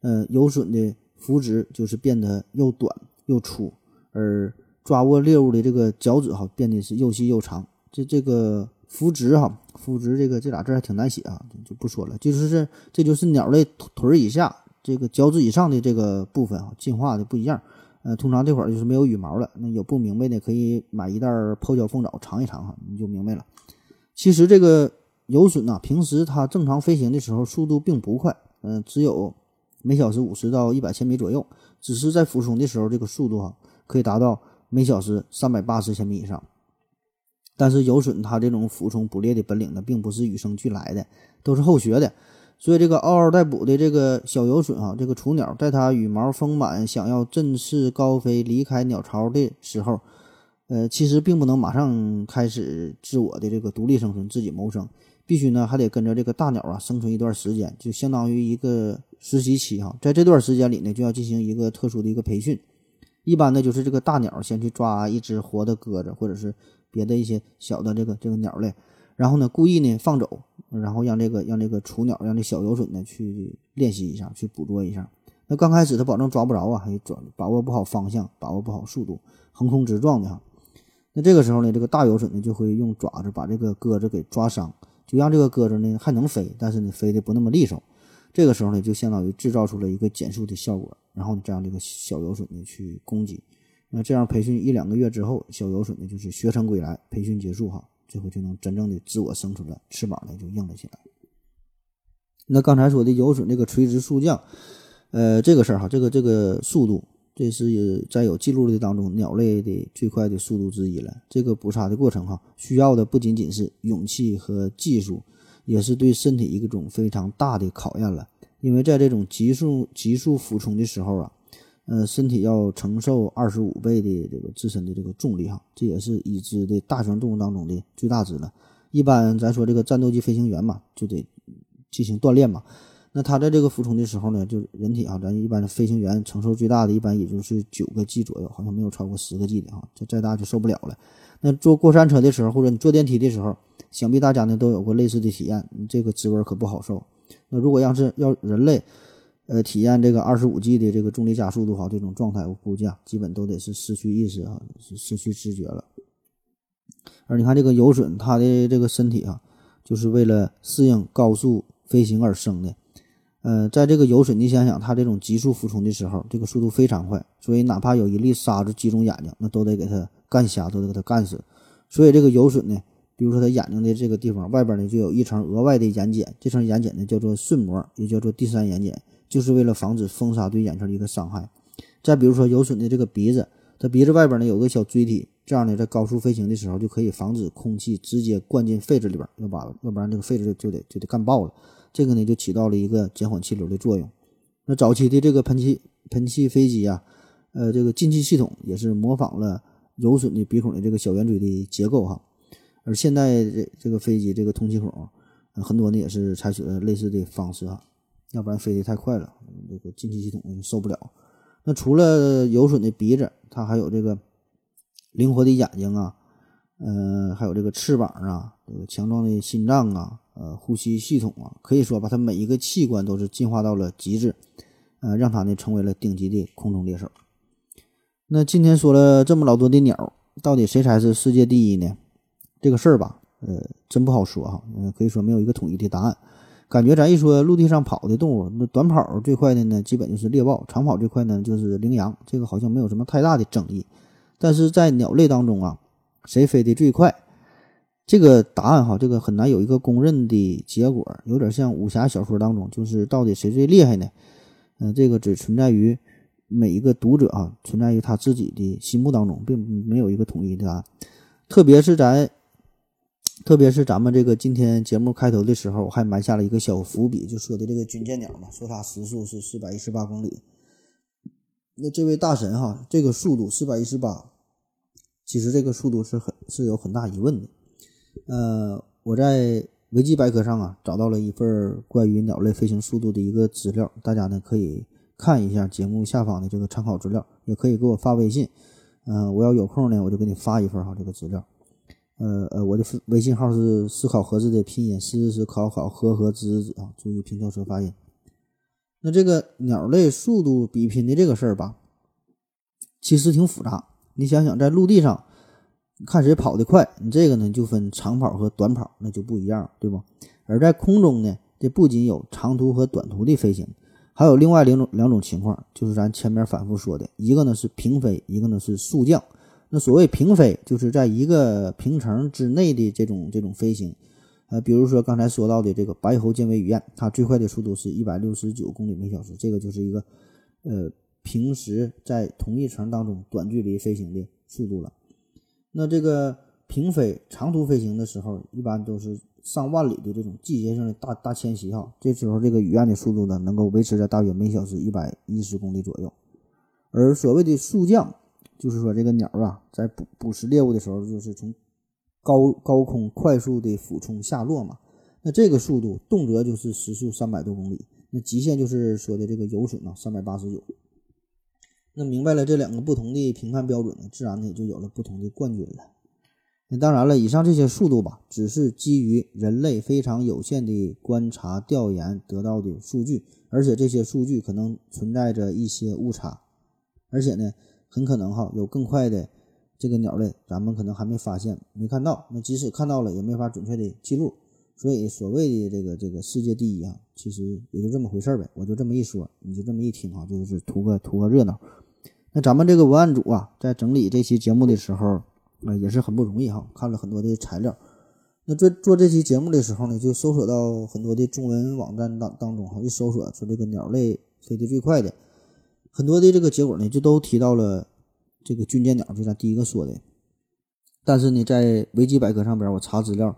呃，游隼的腹肢就是变得又短又粗，而抓握猎物的这个脚趾哈变得是又细又长。这这个腹肢哈，腹肢这个这俩字还挺难写啊，就不说了。就是这这就是鸟类腿以下。这个脚趾以上的这个部分啊，进化的不一样。呃，通常这会儿就是没有羽毛了。那有不明白的，可以买一袋泡椒凤爪尝一尝哈，你就明白了。其实这个游隼呐，平时它正常飞行的时候速度并不快，嗯，只有每小时五十到一百千米左右。只是在俯冲的时候，这个速度哈可以达到每小时三百八十千米以上。但是游隼它这种俯冲捕猎的本领呢，并不是与生俱来的，都是后学的。所以，这个嗷嗷待哺的这个小游隼啊，这个雏鸟，在它羽毛丰满、想要振翅高飞、离开鸟巢的时候，呃，其实并不能马上开始自我的这个独立生存、自己谋生，必须呢还得跟着这个大鸟啊生存一段时间，就相当于一个实习期哈。在这段时间里呢，就要进行一个特殊的一个培训，一般呢就是这个大鸟先去抓一只活的鸽子，或者是别的一些小的这个这个鸟类，然后呢故意呢放走。然后让这个让这个雏鸟，让这小游隼呢去练习一下，去捕捉一下。那刚开始它保证抓不着啊，还抓把握不好方向，把握不好速度，横冲直撞的哈。那这个时候呢，这个大游隼呢就会用爪子把这个鸽子给抓伤，就让这个鸽子呢还能飞，但是呢飞的不那么利索。这个时候呢，就相当于制造出了一个减速的效果，然后你这样这个小游隼呢去攻击。那这样培训一两个月之后，小游隼呢就是学成归来，培训结束哈。最后就能真正的自我生存了，翅膀呢就硬了起来。那刚才说的游隼这个垂直速降，呃，这个事儿哈，这个这个速度，这是在有记录的当中鸟类的最快的速度之一了。这个捕杀的过程哈，需要的不仅仅是勇气和技术，也是对身体一种非常大的考验了。因为在这种急速急速俯冲的时候啊。呃，身体要承受二十五倍的这个自身的这个重力哈，这也是已知的大型动物当中的最大值了。一般咱说这个战斗机飞行员嘛，就得进行锻炼嘛。那他在这个俯冲的时候呢，就人体哈，咱一般的飞行员承受最大的一般也就是九个 G 左右，好像没有超过十个 G 的哈，这再大就受不了了。那坐过山车的时候，或者你坐电梯的时候，想必大家呢都有过类似的体验，这个滋味可不好受。那如果要是要人类，呃，体验这个二十五 G 的这个重力加速度哈，这种状态，我估计啊，基本都得是失去意识啊，是失去知觉了。而你看这个游隼，它的这个身体啊，就是为了适应高速飞行而生的。呃，在这个游隼，你想想，它这种急速俯冲的时候，这个速度非常快，所以哪怕有一粒沙子击中眼睛，那都得给它干瞎，都得给它干死。所以这个游隼呢，比如说它眼睛的这个地方外边呢，就有一层额外的眼睑，这层眼睑呢叫做瞬膜，也叫做第三眼睑。就是为了防止风沙对眼球的一个伤害。再比如说游隼的这个鼻子，它鼻子外边呢有个小锥体，这样呢在高速飞行的时候就可以防止空气直接灌进肺子里边，要把要不然这个肺子就就得就得干爆了。这个呢就起到了一个减缓气流的作用。那早期的这个喷气喷气飞机啊，呃，这个进气系统也是模仿了游隼的鼻孔的这个小圆锥的结构哈。而现在这这个飞机这个通气孔，很多呢也是采取了类似的方式啊。要不然飞得太快了，这个进气系统受不了。那除了有损的鼻子，它还有这个灵活的眼睛啊，呃，还有这个翅膀啊，这个强壮的心脏啊，呃，呼吸系统啊，可以说把它每一个器官都是进化到了极致，呃，让它呢成为了顶级的空中猎手。那今天说了这么老多的鸟，到底谁才是世界第一呢？这个事儿吧，呃，真不好说哈，呃，可以说没有一个统一的答案。感觉咱一说陆地上跑的动物，那短跑最快的呢，基本就是猎豹；长跑最快呢，就是羚羊。这个好像没有什么太大的争议。但是在鸟类当中啊，谁飞得最快？这个答案哈，这个很难有一个公认的结果，有点像武侠小说当中，就是到底谁最厉害呢？嗯，这个只存在于每一个读者啊，存在于他自己的心目当中，并没有一个统一的答案。特别是咱。特别是咱们这个今天节目开头的时候，我还埋下了一个小伏笔，就说的这个军舰鸟嘛，说它时速是四百一十八公里。那这位大神哈，这个速度四百一十八，其实这个速度是很是有很大疑问的。呃，我在维基百科上啊找到了一份关于鸟类飞行速度的一个资料，大家呢可以看一下节目下方的这个参考资料，也可以给我发微信。嗯，我要有空呢，我就给你发一份哈这个资料。呃呃，我的微信号是思考盒子的拼音，思思考考和和子子啊，注意平翘舌发音。那这个鸟类速度比拼的这个事儿吧，其实挺复杂。你想想，在陆地上看谁跑得快，你这个呢就分长跑和短跑，那就不一样，对不？而在空中呢，这不仅有长途和短途的飞行，还有另外两种两种情况，就是咱前面反复说的，一个呢是平飞，一个呢是速降。那所谓平飞，就是在一个平层之内的这种这种飞行，呃，比如说刚才说到的这个白喉尖尾雨燕，它最快的速度是一百六十九公里每小时，这个就是一个呃平时在同一层当中短距离飞行的速度了。那这个平飞长途飞行的时候，一般都是上万里的这种季节性的大大迁徙哈，这时候这个雨燕的速度呢，能够维持在大约每小时一百一十公里左右，而所谓的速降。就是说，这个鸟啊，在捕捕食猎物的时候，就是从高高空快速的俯冲下落嘛。那这个速度，动辄就是时速三百多公里，那极限就是说的这个游隼啊，三百八十九。那明白了这两个不同的评判标准呢，自然呢也就有了不同的冠军了。那当然了，以上这些速度吧，只是基于人类非常有限的观察调研得到的数据，而且这些数据可能存在着一些误差，而且呢。很可能哈有更快的这个鸟类，咱们可能还没发现、没看到。那即使看到了，也没法准确的记录。所以所谓的这个这个世界第一啊，其实也就这么回事儿呗。我就这么一说，你就这么一听啊，就是图个图个热闹。那咱们这个文案组啊，在整理这期节目的时候啊，也是很不容易哈，看了很多的材料。那做做这期节目的时候呢，就搜索到很多的中文网站当当中哈，一搜索说这个鸟类飞得最快的。很多的这个结果呢，就都提到了这个军舰鸟，就咱第一个说的。但是呢，在维基百科上边，我查资料，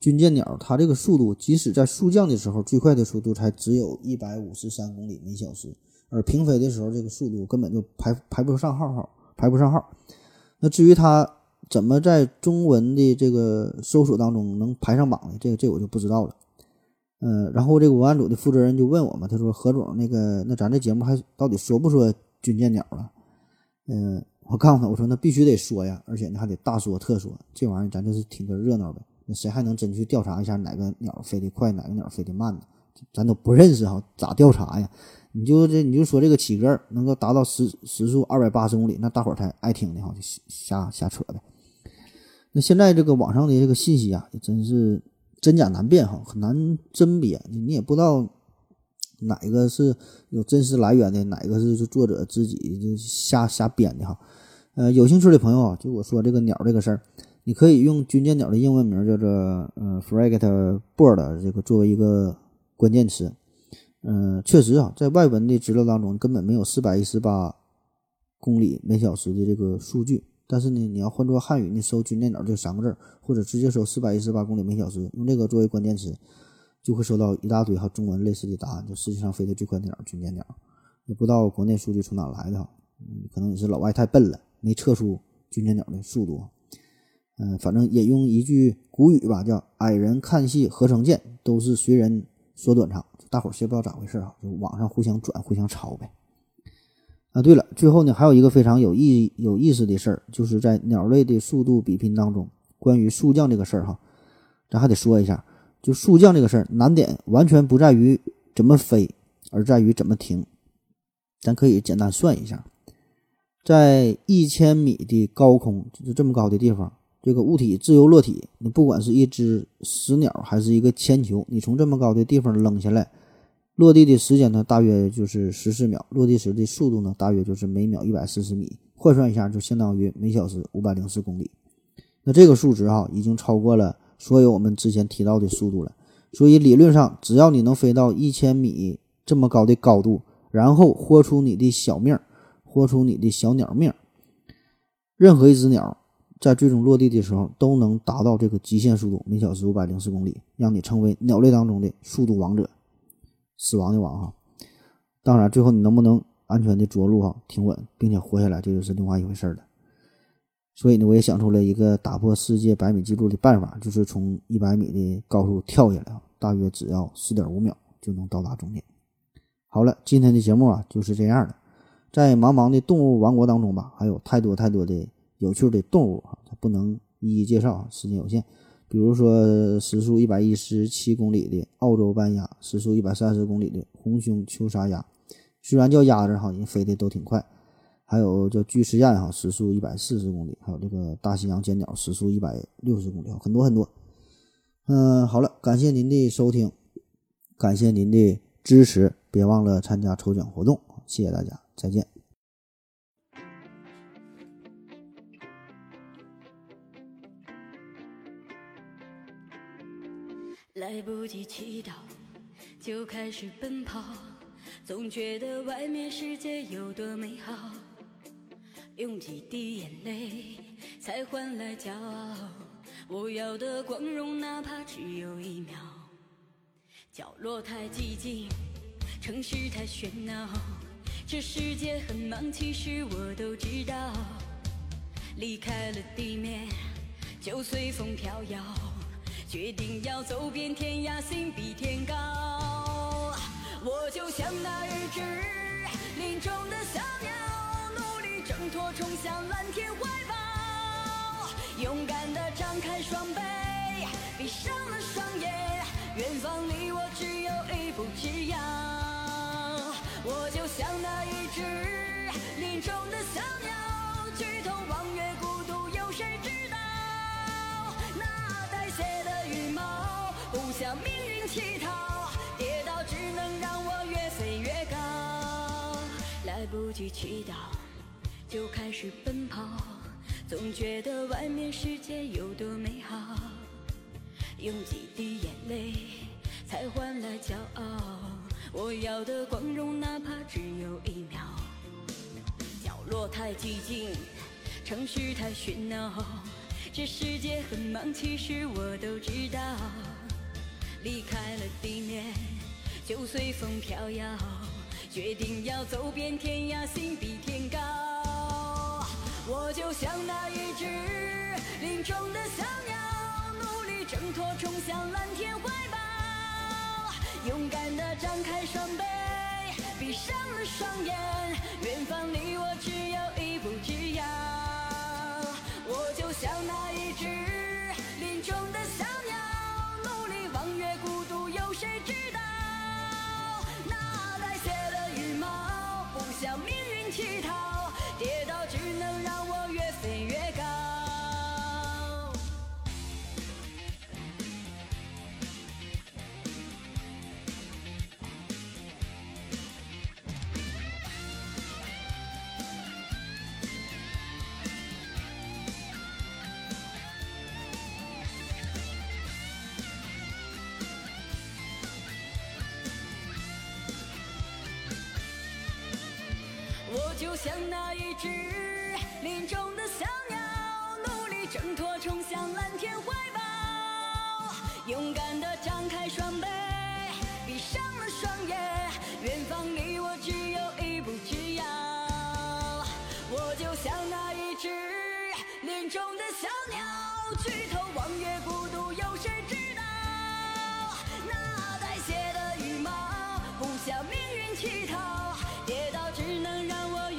军舰鸟它这个速度，即使在速降的时候，最快的速度才只有一百五十三公里每小时，而平飞的时候，这个速度根本就排排不上号，号排不上号。那至于它怎么在中文的这个搜索当中能排上榜呢？这个这我就不知道了。嗯，然后这个文案组的负责人就问我嘛，他说何总，那个那咱这节目还到底说不说军舰鸟了？嗯，我告诉他，我说那必须得说呀，而且呢还得大说特说，这玩意儿咱就是听个热闹呗。那谁还能真去调查一下哪个鸟飞得快，哪个鸟飞得慢呢？咱都不认识哈，咋调查呀？你就这你就说这个企鹅能够达到时时速二百八十公里，那大伙儿才爱听的哈，就瞎瞎扯呗。那现在这个网上的这个信息啊，也真是。真假难辨哈，很难甄别，你也不知道哪个是有真实来源的，哪个是作者自己就瞎瞎编的哈。呃，有兴趣的朋友啊，就我说这个鸟这个事儿，你可以用军舰鸟的英文名叫做呃 frigate bird 这个作为一个关键词。嗯，确实啊，在外文的资料当中根本没有四百一十八公里每小时的这个数据。但是呢，你要换作汉语，你搜“军舰鸟”这三个字，或者直接搜“四百一十八公里每小时”，用这个作为关键词，就会收到一大堆哈中文类似的答案。就世界上飞的最快的鸟，军舰鸟，也不知道国内数据从哪来的哈，嗯，可能也是老外太笨了，没测出军舰鸟的速度。嗯，反正引用一句古语吧，叫“矮人看戏合成剑，都是随人说短长”，大伙儿谁不知道咋回事啊？就网上互相转、互相抄呗。啊，对了，最后呢，还有一个非常有意有意思的事儿，就是在鸟类的速度比拼当中，关于速降这个事儿哈，咱还得说一下，就速降这个事儿，难点完全不在于怎么飞，而在于怎么停。咱可以简单算一下，在一千米的高空，就是这么高的地方。这个物体自由落体，你不管是一只死鸟还是一个铅球，你从这么高的地方扔下来，落地的时间呢，大约就是十四秒；落地时的速度呢，大约就是每秒一百四十米，换算一下就相当于每小时五百零四公里。那这个数值哈，已经超过了所有我们之前提到的速度了。所以理论上，只要你能飞到一千米这么高的高度，然后豁出你的小命，豁出你的小鸟命，任何一只鸟。在最终落地的时候，都能达到这个极限速度，每小时五百零四公里，让你成为鸟类当中的速度王者，死亡的王哈。当然，最后你能不能安全的着陆哈，停稳，并且活下来，这就是另外一回事了。所以呢，我也想出了一个打破世界百米记录的办法，就是从一百米的高处跳下来，大约只要四点五秒就能到达终点。好了，今天的节目啊就是这样的，在茫茫的动物王国当中吧，还有太多太多的。有趣的动物啊，它不能一一介绍，时间有限。比如说时速一百一十七公里的澳洲斑鸭，时速一百三十公里的红胸秋沙鸭，虽然叫鸭子哈，人飞的都挺快。还有叫巨齿燕哈，时速一百四十公里，还有这个大西洋尖鸟，时速一百六十公里，很多很多。嗯，好了，感谢您的收听，感谢您的支持，别忘了参加抽奖活动，谢谢大家，再见。来不及祈祷，就开始奔跑，总觉得外面世界有多美好。用几滴眼泪，才换来骄傲。我要的光荣，哪怕只有一秒。角落太寂静，城市太喧闹，这世界很忙，其实我都知道。离开了地面，就随风飘摇。决定要走遍天涯，心比天高。我就像那一只林中的小鸟，努力挣脱，冲向蓝天怀抱。勇敢地张开双臂，闭上了双眼，远方离我只有一步之遥。我就像那一只林中的小鸟，举头望月，孤独有谁知道？借的羽毛不向命运乞讨，跌倒只能让我越飞越高。来不及祈祷，就开始奔跑，总觉得外面世界有多美好。用几滴眼泪，才换来骄傲。我要的光荣，哪怕只有一秒。角落太寂静，城市太喧闹，这世界很忙，其实我都知道。离开了地面，就随风飘摇。决定要走遍天涯，心比天高。我就像那一只林中的小鸟，努力挣脱，冲向蓝天怀抱。勇敢地张开双臂，闭上了双眼，远方离我只有一步之遥。像那一只林中的小鸟。努力望月孤独，有谁知道？那带血的羽毛，不向命运乞讨，跌倒只能让我越飞越高。像那一只林中的小鸟，努力挣脱，冲向蓝天怀抱。勇敢地张开双臂，闭上了双眼，远方离我只有一步之遥。我就像那一只林中的小鸟，举头望月，孤独有谁知道？那带血的羽毛。不向命运乞讨，跌倒只能让我